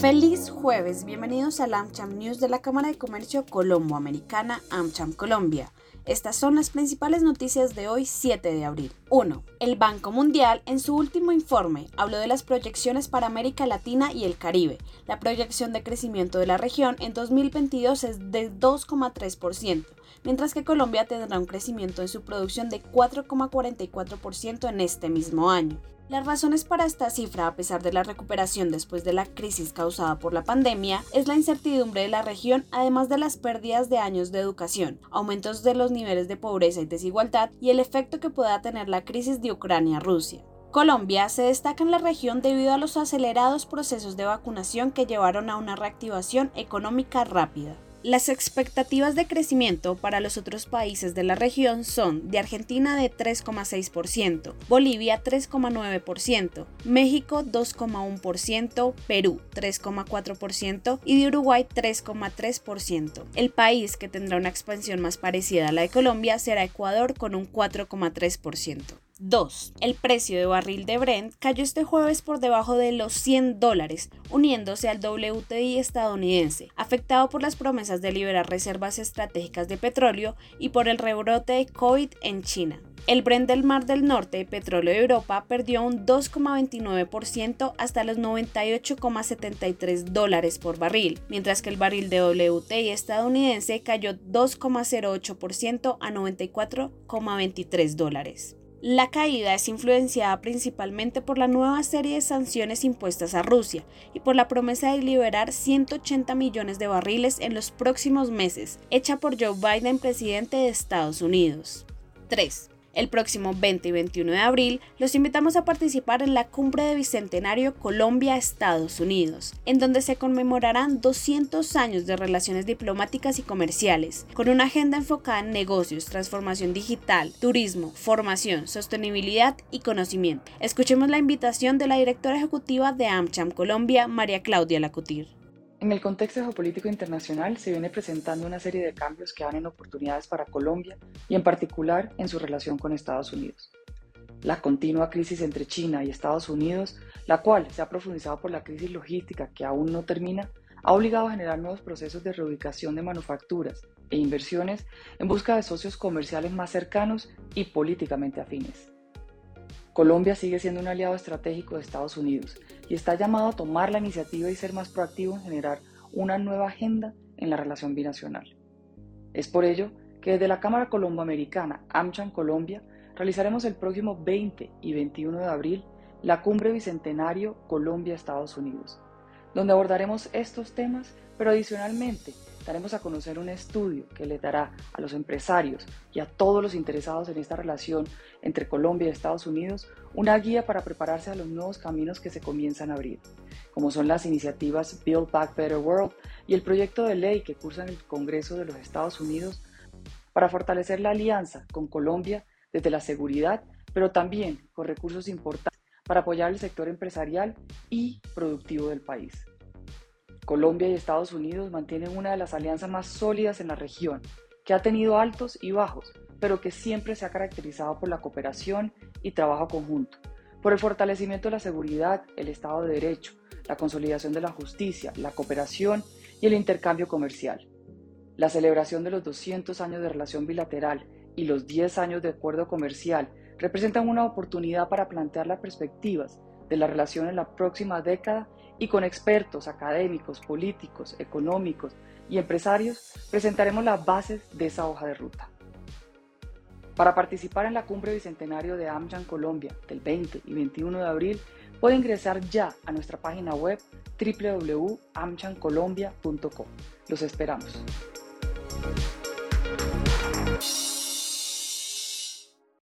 Feliz jueves, bienvenidos al AmCham News de la Cámara de Comercio Colombo-Americana AmCham Colombia. Estas son las principales noticias de hoy 7 de abril. 1. El Banco Mundial en su último informe habló de las proyecciones para América Latina y el Caribe. La proyección de crecimiento de la región en 2022 es de 2,3%, mientras que Colombia tendrá un crecimiento en su producción de 4,44% en este mismo año. Las razones para esta cifra, a pesar de la recuperación después de la crisis causada por la pandemia, es la incertidumbre de la región, además de las pérdidas de años de educación, aumentos de los niveles de pobreza y desigualdad y el efecto que pueda tener la crisis de Ucrania-Rusia. Colombia se destaca en la región debido a los acelerados procesos de vacunación que llevaron a una reactivación económica rápida. Las expectativas de crecimiento para los otros países de la región son de Argentina de 3,6%, Bolivia 3,9%, México 2,1%, Perú 3,4% y de Uruguay 3,3%. El país que tendrá una expansión más parecida a la de Colombia será Ecuador con un 4,3%. 2. El precio de barril de Brent cayó este jueves por debajo de los 100 dólares, uniéndose al WTI estadounidense, afectado por las promesas de liberar reservas estratégicas de petróleo y por el rebrote de COVID en China. El Brent del Mar del Norte, petróleo de Europa, perdió un 2,29% hasta los 98,73 dólares por barril, mientras que el barril de WTI estadounidense cayó 2,08% a 94,23 dólares. La caída es influenciada principalmente por la nueva serie de sanciones impuestas a Rusia y por la promesa de liberar 180 millones de barriles en los próximos meses, hecha por Joe Biden, presidente de Estados Unidos. 3. El próximo 20 y 21 de abril los invitamos a participar en la Cumbre de Bicentenario Colombia-Estados Unidos, en donde se conmemorarán 200 años de relaciones diplomáticas y comerciales, con una agenda enfocada en negocios, transformación digital, turismo, formación, sostenibilidad y conocimiento. Escuchemos la invitación de la directora ejecutiva de AmCham Colombia, María Claudia Lacutir. En el contexto geopolítico internacional se viene presentando una serie de cambios que abren oportunidades para Colombia y en particular en su relación con Estados Unidos. La continua crisis entre China y Estados Unidos, la cual se ha profundizado por la crisis logística que aún no termina, ha obligado a generar nuevos procesos de reubicación de manufacturas e inversiones en busca de socios comerciales más cercanos y políticamente afines. Colombia sigue siendo un aliado estratégico de Estados Unidos y está llamado a tomar la iniciativa y ser más proactivo en generar una nueva agenda en la relación binacional. Es por ello que desde la Cámara Colomboamericana AmCham Colombia realizaremos el próximo 20 y 21 de abril la Cumbre Bicentenario Colombia-Estados Unidos, donde abordaremos estos temas, pero adicionalmente daremos a conocer un estudio que le dará a los empresarios y a todos los interesados en esta relación entre Colombia y Estados Unidos una guía para prepararse a los nuevos caminos que se comienzan a abrir, como son las iniciativas Build Back Better World y el proyecto de ley que cursa en el Congreso de los Estados Unidos para fortalecer la alianza con Colombia desde la seguridad, pero también con recursos importantes para apoyar el sector empresarial y productivo del país. Colombia y Estados Unidos mantienen una de las alianzas más sólidas en la región, que ha tenido altos y bajos, pero que siempre se ha caracterizado por la cooperación y trabajo conjunto, por el fortalecimiento de la seguridad, el Estado de Derecho, la consolidación de la justicia, la cooperación y el intercambio comercial. La celebración de los 200 años de relación bilateral y los 10 años de acuerdo comercial representan una oportunidad para plantear las perspectivas de la relación en la próxima década y con expertos académicos, políticos, económicos y empresarios presentaremos las bases de esa hoja de ruta. Para participar en la cumbre bicentenario de AmCham Colombia del 20 y 21 de abril, puede ingresar ya a nuestra página web www.amchancolombia.com. Los esperamos.